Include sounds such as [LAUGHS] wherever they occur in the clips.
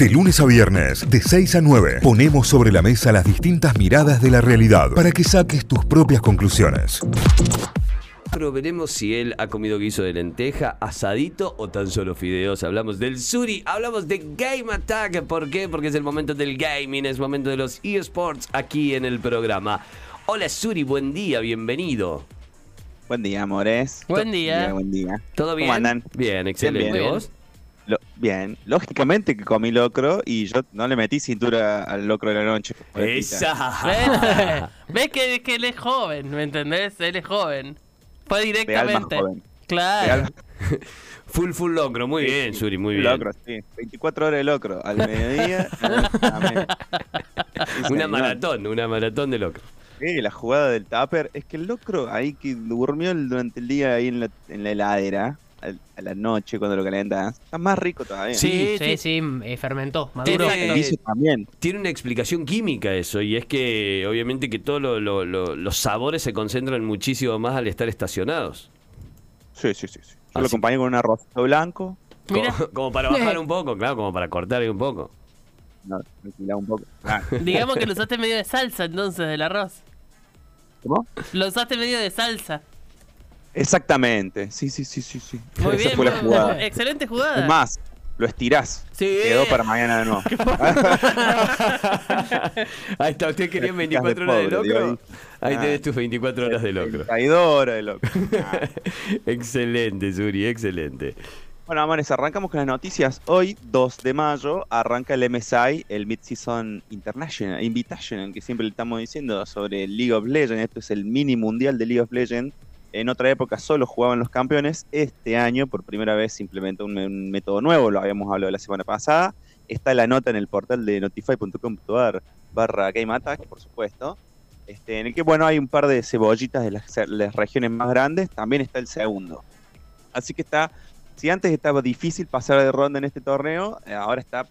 De lunes a viernes, de 6 a 9, ponemos sobre la mesa las distintas miradas de la realidad para que saques tus propias conclusiones. Pero veremos si él ha comido guiso de lenteja, asadito o tan solo fideos. Hablamos del Suri, hablamos de Game Attack. ¿Por qué? Porque es el momento del gaming, es el momento de los eSports aquí en el programa. Hola Suri, buen día, bienvenido. Buen día, amores. Buen día. Buen día. ¿Todo bien? ¿Cómo andan? Bien, excelente. bien. ¿Vos? Lo- bien. Lógicamente que comí locro y yo no le metí cintura al locro de la noche. Esa. ¿Ves? ¿Ves que, que él es joven? ¿Me entendés? Él es joven. Fue De alma directamente. joven. Claro. De alma- [LAUGHS] Full, full locro. Muy Sí, bien, Suri, muy bien. Locro, sí. 24 horas de locro. Al mediodía. [LAUGHS] Una maratón, una maratón de locro. Sí, la jugada del tupper. Es que el locro ahí que durmió durante el día ahí en la, en la heladera. A la noche cuando lo calentas. Está más rico todavía. Sí, Sí, sí, sí, eh, fermentó, maduro. Tiene- también. Tiene una explicación química eso, y es que obviamente que todos lo- lo- lo- los sabores se concentran muchísimo más al estar estacionados. Sí, sí, sí. sí. Yo Así- lo acompañé con un arrocito blanco. Como, [LAUGHS] como para bajar [LAUGHS] un poco, claro, como para cortar ahí un poco. No, un poco. Ah, [LAUGHS] Digamos que lo usaste medio de salsa entonces del arroz. ¿Cómo? Lo usaste medio de salsa. Exactamente. Sí, sí, sí, sí, sí. Muy Esa bien. fue la muy- jugada. Excelente jugada. Es más, lo estirás. Sí. Quedó para mañana de nuevo. [LAUGHS] [LAUGHS] Ahí está, ¿usted quería Prácticas 24 de horas de locro? Ahí Ah. tenés tus 24 horas de locro. Traidora de locro. Ah. [LAUGHS] excelente, Suri, excelente. Bueno, amores, arrancamos con las noticias. Hoy, 2 de mayo, arranca el MSI, el Mid-Season International, Invitational, que siempre le estamos diciendo sobre League of Legends. Esto es el mini mundial de League of Legends. En otra época solo jugaban los campeones. Este año, por primera vez, se implementó un, método nuevo, lo habíamos hablado la semana pasada. Está la nota en el portal de notify.com.ar barra Game Attack, por supuesto. Este, en el que, bueno, hay un par de cebollitas de las, las regiones más grandes. También está el segundo. Así que está si antes estaba difícil pasar de ronda en este torneo, eh, ahora está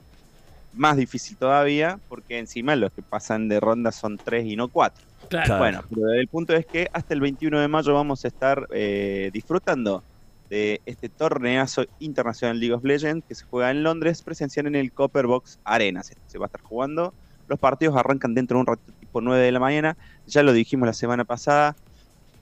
más difícil todavía, porque encima los que pasan de ronda son 3 y no 4. Claro. Bueno, pero el punto es que hasta el 21 de mayo vamos a estar eh, disfrutando de este torneazo internacional League of Legends que se juega en Londres, presencial en el Copper Box Arena. Se, se va a estar jugando. Los partidos arrancan dentro de un ratito tipo 9 de la mañana. Ya lo dijimos la semana pasada.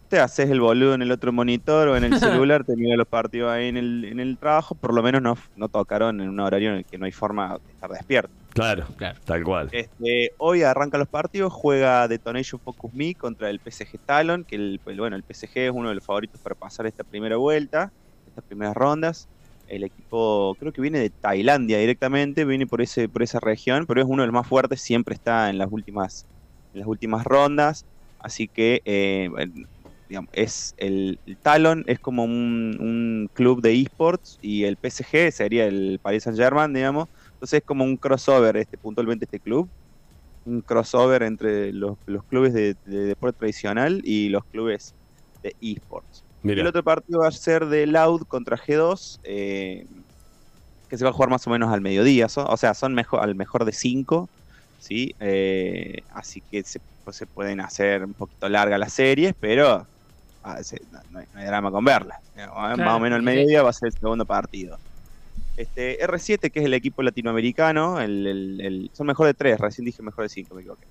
Te haces el boludo en el otro monitor o en el [LAUGHS] celular, te mira los partidos ahí en el, en el trabajo. Por lo menos no, no tocaron en un horario en el que no hay forma de estar despierto. Claro, Claro. tal cual. Este, hoy arrancan los partidos, juega Detonation Focus Me contra el PSG Talon, que el, el- bueno, el PSG es uno de los favoritos para pasar esta primera vuelta, estas primeras rondas. El equipo creo que viene de Tailandia directamente, viene por ese, por esa región, pero es uno de los más fuertes, siempre está en las últimas, en las últimas rondas. Así que eh, bueno, digamos, es el, el Talon es como un, un club de esports y el PSG sería el Paris Saint Germain, digamos. Entonces es como un crossover, este puntualmente este club. Un crossover entre los, los clubes de, de deporte tradicional y los clubes de esports. El otro partido va a ser de Loud contra G2, eh, que se va a jugar más o menos al mediodía. o sea, son mejor, al mejor de 5. ¿sí? Eh, así que se, pues, se pueden hacer un poquito largas las series, pero no, no hay, drama con verlas. Eh, Más o menos sí. mediodía va a ser el segundo partido. Este, R7, que es el equipo latinoamericano, el, el- el- son mejor de 3, recién dije mejor de 5, me equivoqué.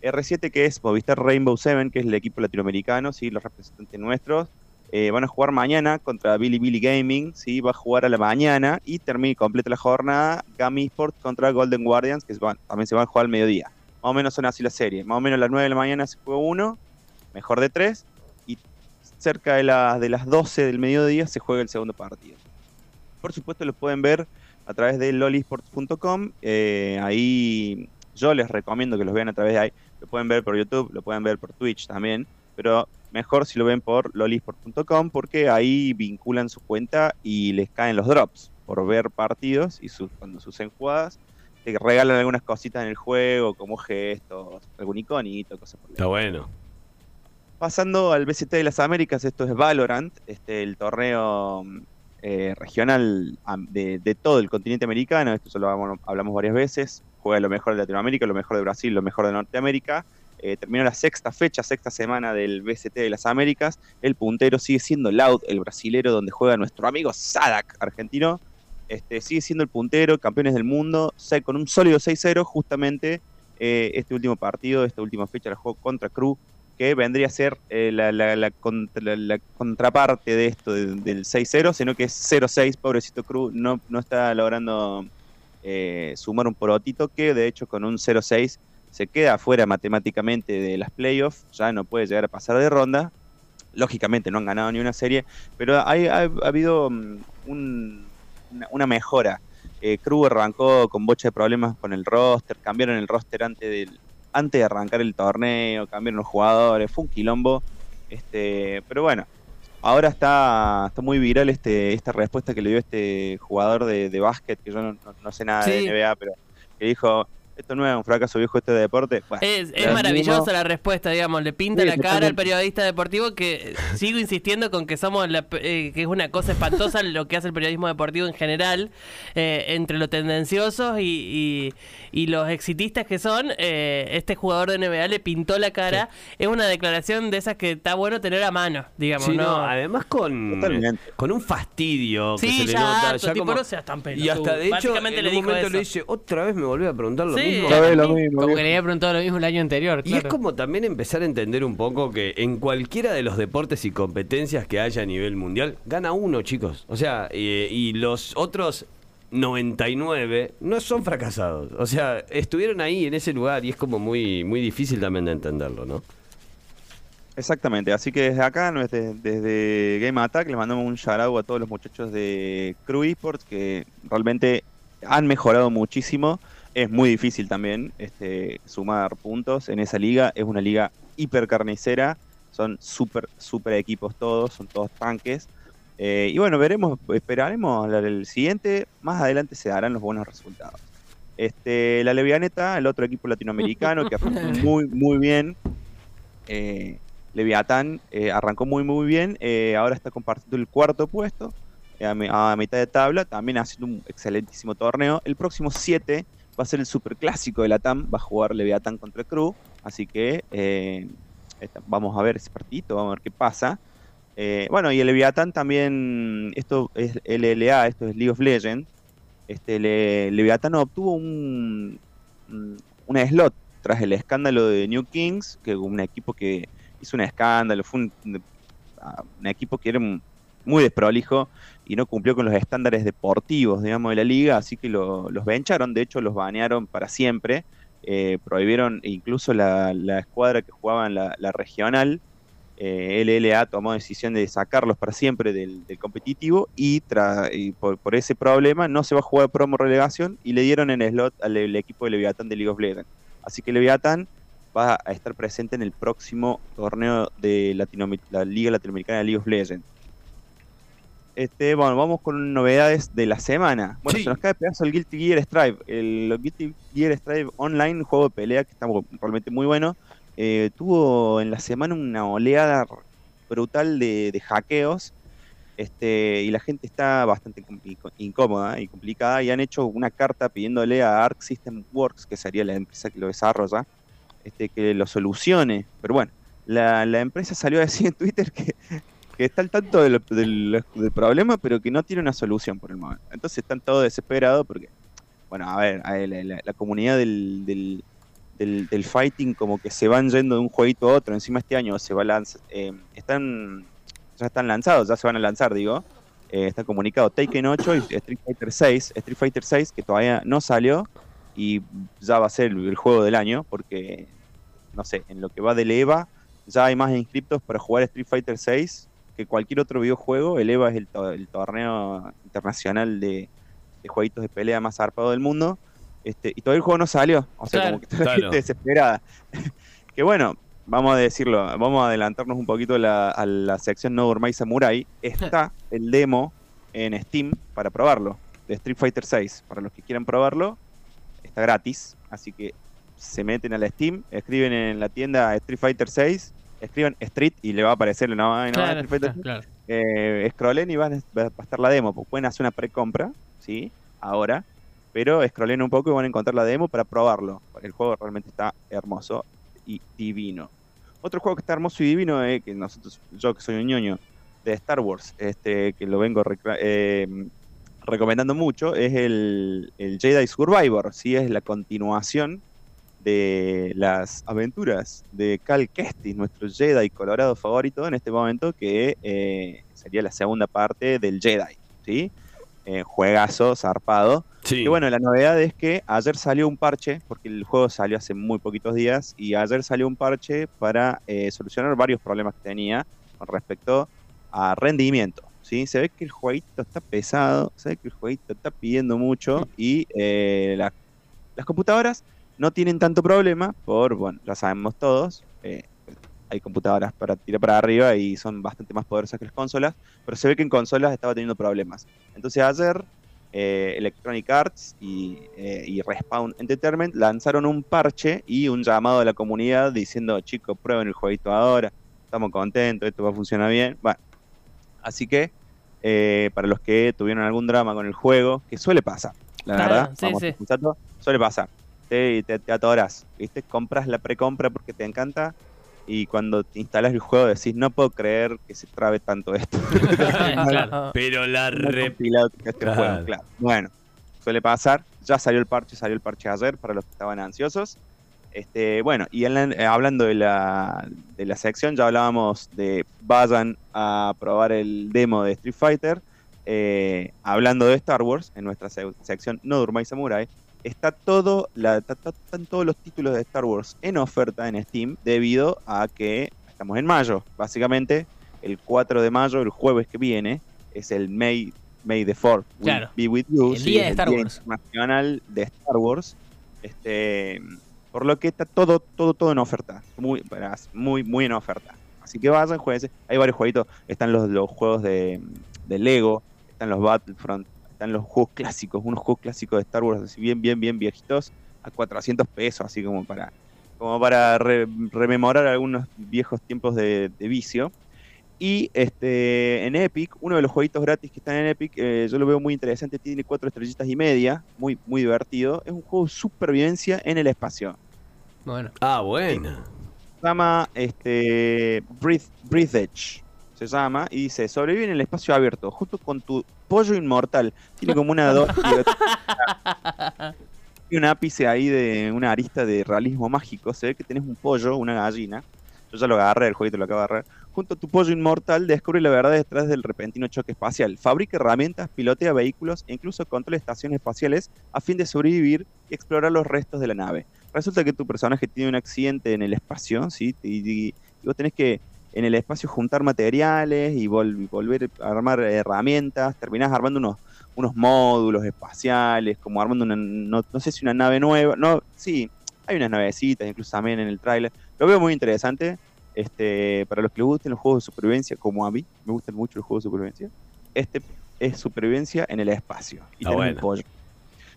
R7, que es Movistar Rainbow Seven, que es el equipo latinoamericano, ¿sí? los representantes nuestros, eh, van a jugar mañana contra Billy Billy Gaming, ¿sí? va a jugar a la mañana y termina y completa la jornada Gami Esports contra Golden Guardians, que van- también se van a jugar al mediodía. Más o menos son así las series. Más o menos a las 9 de la mañana se juega uno, mejor de 3, y cerca de, la- de las 12 del mediodía se juega el segundo partido. Por supuesto lo pueden ver a través de lolisports.com. eh, ahí yo les recomiendo que los vean a través de ahí. Lo pueden ver por YouTube, lo pueden ver por Twitch también, pero mejor si lo ven por lolisport.com porque ahí vinculan su cuenta y les caen los drops por ver partidos y sus, cuando suceden jugadas te regalan algunas cositas en el juego como gestos, algún iconito, cosas por está bueno. Pasando al BCT de las Américas, esto es Valorant, este, el torneo eh, regional de, todo el continente americano, esto solo hablamos, hablamos varias veces, juega lo mejor de Latinoamérica, lo mejor de Brasil, lo mejor de Norteamérica, eh, terminó la sexta fecha, sexta semana del BCT de las Américas, el puntero sigue siendo Loud, el brasilero donde juega nuestro amigo Sadak, argentino, Este, sigue siendo el puntero, campeones del mundo, se- con un sólido 6-0, justamente eh, este último partido, esta última fecha la jugó contra Cruz, que vendría a ser eh, la, la- la contra- la- la contraparte de esto de- del 6-0, sino que es 0-6, pobrecito Cruz, no, está logrando eh, sumar un porotito, que de hecho con un 0-6 se queda afuera matemáticamente de las playoffs, ya no puede llegar a pasar de ronda. Lógicamente no han ganado ni una serie, pero hay, ha, ha habido mm, un- una, mejora. Eh, Cruz arrancó con bocha de problemas con el roster, cambiaron el roster antes, del, antes de arrancar el torneo, cambiaron los jugadores, fue un quilombo. Este, pero bueno, ahora está, está muy viral este, esta respuesta que le dio este jugador de, de básquet, que yo no, no- no sé nada Sí. de NBA, pero que dijo, esto no es un fracaso viejo este deporte. Bueno, Es, es lo maravillosa la respuesta, digamos. Le pinta Sí, la cara al periodista deportivo que eh, [LAUGHS] sigo insistiendo con que somos la pe- eh, que es una cosa espantosa lo que hace el periodismo deportivo en general, eh, entre lo tendenciosos y, y- y los exitistas que son. eh, este jugador de NBA le pintó la cara. Es una declaración de esas que está bueno tener a mano, digamos. Sí, no, ¿no? además con, Totalmente. con un fastidio que Sí, se le ya, nota. harto, ya tipo, como- no seas tan pelotudo. y hasta de hecho, en le un momento eso. le dice, otra vez me volvió a preguntar lo Sí, mismo. Otra vez lo mismo, Como que le había preguntado lo mismo el año anterior. Y es como también empezar a entender un poco que en cualquiera de los deportes y competencias que haya a nivel mundial, gana uno, chicos. O sea, eh, y los otros 99 no son fracasados. O sea, estuvieron ahí en ese lugar y es como muy, muy difícil también de entenderlo, ¿no? Exactamente, así que desde acá, desde, desde Game Attack, les mandamos un shout out a todos los muchachos de Crew Esports que realmente han mejorado muchísimo. Es muy difícil también este, sumar puntos en esa liga. Es una liga hiper carnicera, son súper, súper equipos todos, son todos tanques. Eh, y bueno, veremos, esperaremos el siguiente. Más adelante se darán los buenos resultados. Este, la Levianeta, el otro equipo latinoamericano que arrancó [LAUGHS] muy, muy bien. Eh, Leviatán eh, arrancó muy muy bien, eh, ahora está compartiendo el cuarto puesto a, a mitad de tabla, también haciendo un excelentísimo torneo. El próximo 7 va a ser el superclásico de la TAM, va a jugar Leviatán contra Crew, así que eh, vamos a ver ese partidito, vamos a ver qué pasa. Eh, bueno, y el Leviatán también, esto es LLA, esto es League of Legends. Este, le- Leviatán obtuvo un, un- una slot tras el escándalo de New Kings, que un equipo que hizo un escándalo, fue un, un equipo que era muy desprolijo y no cumplió con los estándares deportivos, digamos, de la liga, así que lo- los bencharon, de hecho los banearon para siempre, eh, prohibieron incluso la, la escuadra que jugaba en la, regional, eh, LLA tomó decisión de sacarlos para siempre del, competitivo y, tra- y por, por ese problema no se va a jugar promo relegación y le dieron en slot al, equipo de Leviatán de League of Legends. Así que Leviatán va a estar presente en el próximo torneo de la Liga Latinoamericana de League of Legends. Este, bueno, vamos con novedades de la semana. Bueno, Sí. se nos cae pedazo el Guilty Gear Strive. El Guilty Gear Strive Online, un juego de pelea que está realmente muy bueno. eh, tuvo en la semana una oleada brutal de, de hackeos. Este, y la gente está bastante incómoda y complicada y han hecho una carta pidiéndole a Arc System Works, que sería la empresa que lo desarrolla, este, que lo solucione. Pero bueno, la, la empresa salió a decir en Twitter que, que está al tanto del, problema, pero que no tiene una solución por el momento. Entonces están todos desesperados porque, bueno, a ver, la, comunidad del, del, del- fighting como que se van yendo de un jueguito a otro. Encima este año se va a lanzar, están, ya están lanzados, ya se van a lanzar, digo. Eh, está comunicado Taken 8 y Street Fighter 6. Street Fighter 6 que todavía no salió y ya va a ser el, el juego del año porque, no sé, en lo que va del EVA ya hay más inscriptos para jugar Street Fighter 6 que cualquier otro videojuego. El EVA es el, to- el torneo internacional de, de jueguitos de pelea más zarpado del mundo. Este, y todavía el juego no salió. O sea, Claro. como que está la Claro. gente desesperada. [LAUGHS] que bueno, vamos a decirlo, vamos a adelantarnos un poquito a la, a la sección No Dormai Samurai. Está [LAUGHS] el demo en Steam para probarlo, de Street Fighter 6. Para los que quieran probarlo, está gratis. Así que se meten a la Steam, escriben en la tienda Street Fighter 6, escriben Street y le va a aparecer la nueva Claro, Street Fighter 6 Claro. eh, scrollen y van a- va a estar la demo. pues Pueden hacer una precompra, ¿sí? Ahora. Pero scrollen un poco y van a encontrar la demo para probarlo. El juego realmente está hermoso y divino. Otro juego que está hermoso y divino, eh, que nosotros, yo que soy un ñoño, de Star Wars, este, que lo vengo eh, recomendando mucho es el, el Jedi Survivor, ¿sí? es la continuación de las aventuras de Cal Kestis, nuestro Jedi colorado favorito en este momento, que eh, sería la segunda parte del Jedi, ¿sí? Eh, juegazo, zarpado. Sí. Y bueno, la novedad es que ayer salió un parche, porque el juego salió hace muy poquitos días, y ayer salió un parche para eh, solucionar varios problemas que tenía con respecto a rendimiento. ¿sí? Se ve que el jueguito está pesado, se ve que el jueguito está pidiendo mucho y la- las computadoras no tienen tanto problema por, bueno, ya sabemos todos, eh, hay computadoras para tirar para arriba y son bastante más poderosas que las consolas, pero se ve que en consolas estaba teniendo problemas. Entonces ayer eh, Electronic Arts y, eh, y Respawn Entertainment lanzaron un parche y un llamado a la comunidad diciendo, chicos, prueben el jueguito ahora, estamos contentos, esto va a funcionar bien. Bueno, así que eh, para los que tuvieron algún drama con el juego, que suele pasar, la Claro, verdad, sí, vamos sí. suele pasar. Te, te, te atoras, ¿viste? Compras la precompra porque te encanta y cuando te instalas el juego decís, no puedo creer que se trabe tanto esto. [LAUGHS] [LAUGHS] Claro. Pero la No re... este Claro. juego, claro. Bueno, suele pasar. Ya salió el parche, salió el parche ayer para los que estaban ansiosos. Este, bueno, y en la- eh, hablando de la, de la sección, ya hablábamos de vayan a probar el demo de Street Fighter. Eh, hablando de Star Wars, en nuestra se- sección No Durmáis Samurai, está todo la, están todos los títulos de Star Wars en oferta en Steam debido a que estamos en mayo. Básicamente, el 4 de mayo, el jueves que viene, es el May, May the 4th will Claro. be with you. El sí, día de Star Wars. Internacional de Star Wars. Este, por lo que está todo, todo, todo en oferta. Muy, muy, muy en oferta. Así que vayan, jueguense. Hay varios jueguitos. Están los, los juegos de, de Lego, están los Battlefront, están los juegos clásicos, unos juegos clásicos de Star Wars, así bien, bien, bien viejitos, a 400 pesos, así como para, como para re- rememorar algunos viejos tiempos de, de vicio. Y este, en Epic, uno de los jueguitos gratis que están en Epic, eh, yo lo veo muy interesante, tiene cuatro estrellitas y media, muy, muy divertido. Es un juego de supervivencia en el espacio. Bueno. Ah, bueno. Se llama este, Breath, Breath Edge. Se llama y dice: sobrevive en el espacio abierto, justo con tu pollo inmortal. Tiene como una do- [LAUGHS] y un ápice ahí de una arista de realismo mágico. Se ve que tenés un pollo, una gallina. Yo ya lo agarré, el jueguito lo acabo de agarrar. Junto a tu pollo inmortal, descubre la verdad detrás del repentino choque espacial. Fabrica herramientas, pilotea vehículos e incluso controla estaciones espaciales a fin de sobrevivir y explorar los restos de la nave. Resulta que tu personaje tiene un accidente en el espacio, ¿sí? Y, y- y vos tenés que en el espacio juntar materiales y, vol- volver a armar herramientas. Terminás armando unos, unos módulos espaciales, como armando una, no, no sé si una nave nueva. No, sí, hay unas navecitas, incluso también en el tráiler. Lo veo muy interesante. Este, para los que les gusten los juegos de supervivencia, como a mí, me gustan mucho los juegos de supervivencia. Este es supervivencia en el espacio. Y Ah, bueno. pollo.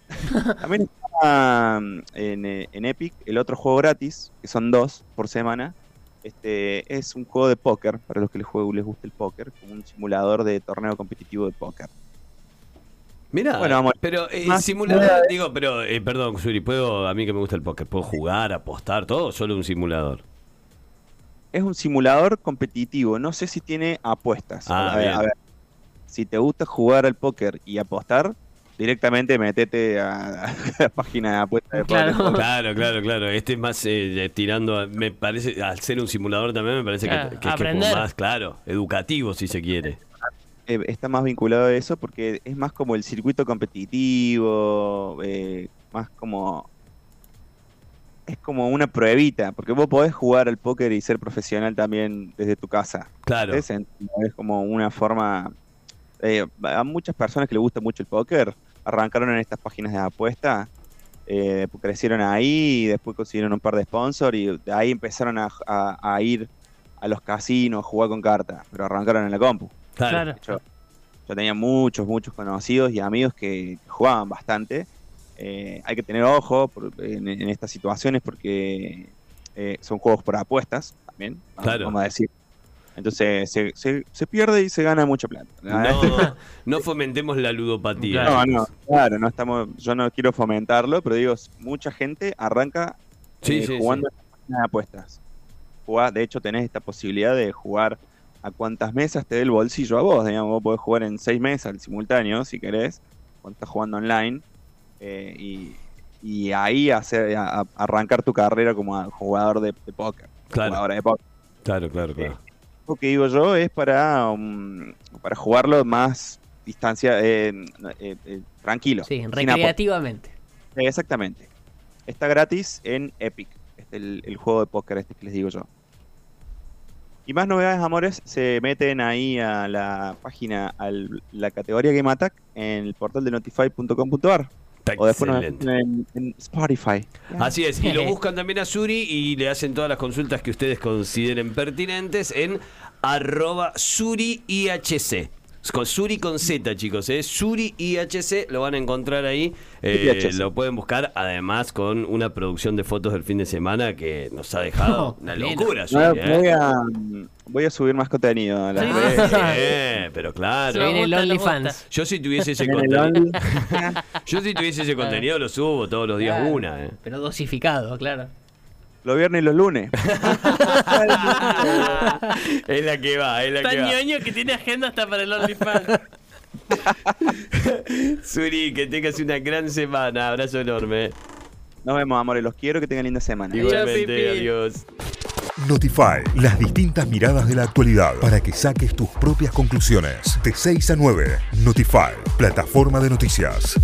[LAUGHS] También está mm, en, eh, en Epic el otro juego gratis, que son dos por semana. Este es un juego de póker, para los que les, juego, les guste el póker, como un simulador de torneo competitivo de póker. Mira, Bueno, vamos. pero eh, simulador, digo, pero eh, perdón, Suri, puedo, a mí que me gusta el póker, ¿puedo jugar, apostar, todo o solo un simulador? Es un simulador competitivo, no sé si tiene apuestas. Ah, a, ver, a ver, si te gusta jugar al póker y apostar, directamente metete a, a la página de apuestas de Claro. póker. Claro, claro, claro. Este es más eh, tirando, a- me parece, al ser un simulador también me parece que- Claro, que, que es más, claro, educativo si se quiere. eh, está más vinculado a eso porque es más como el circuito competitivo, eh, más como... Es como una pruebita, porque vos podés jugar al póker y ser profesional también desde tu casa. Claro. Es como una forma... eh, a muchas personas que les gusta mucho el póker, arrancaron en estas páginas de apuesta, eh, crecieron ahí y después consiguieron un par de sponsors y de ahí empezaron a, a- a ir a los casinos, a jugar con cartas, pero arrancaron en la compu. Claro. Yo, yo tenía muchos, muchos conocidos y amigos que, que jugaban bastante. Eh, hay que tener ojo por- en, en estas situaciones porque eh, son juegos por apuestas también, Claro. vamos a decir. Entonces se, se- se pierde y se gana mucha plata. No, no fomentemos la ludopatía. No, no, claro, no estamos, yo no quiero fomentarlo, pero digo, mucha gente arranca Sí, eh, sí, jugando en las páginas de apuestas. De hecho, tenés esta posibilidad de jugar a cuántas mesas te dé el bolsillo a vos. Digamos, vos podés jugar en seis mesas al simultáneo, si querés, cuando estás jugando online. eh, y, y ahí hacer, a- a- arrancar tu carrera como a- jugador de, de póker. Claro. Jugadora de póker. Claro, claro, claro. Que digo yo es para, um, para jugarlo más distancia, eh, eh, eh, tranquilo. Sí, recreativamente. Exactamente. Está gratis en Epic, este, el, el juego de póker este que les digo yo. Y más novedades, amores, se meten ahí a la página, a la categoría Game Attack en el portal de notify.com.ar Está o después nos en Spotify. Así es, y lo [LAUGHS] buscan también a Suri y le hacen todas las consultas que ustedes consideren pertinentes en arroba SuriIHC. Con Suri con Z, chicos, ¿eh? Suri IHC, lo van a encontrar ahí. Eh, lo pueden buscar, además, con una producción de fotos del fin de semana que nos ha dejado [LAUGHS] una locura, Voy a, Suri, ¿eh? voy a, voy a subir más contenido a las Sí. redes. [LAUGHS] Eh, pero claro. viene el gusta, nos OnlyFans. Yo si tuviese ese contenido, [LAUGHS] yo si tuviese ese contenido lo subo todos los días Claro. una, eh. Pero dosificado, claro. Los viernes y los lunes. [LAUGHS] es la que va, es la Tan que va. ñoño que tiene agenda hasta para el OnlyFans. [LAUGHS] Suri, que tengas una gran semana. Abrazo enorme. Nos vemos, amores. Los quiero. Que tengan linda semana. Igualmente, adiós. Notify, las distintas miradas de la actualidad para que saques tus propias conclusiones. De 6 a 9, Notify, plataforma de noticias.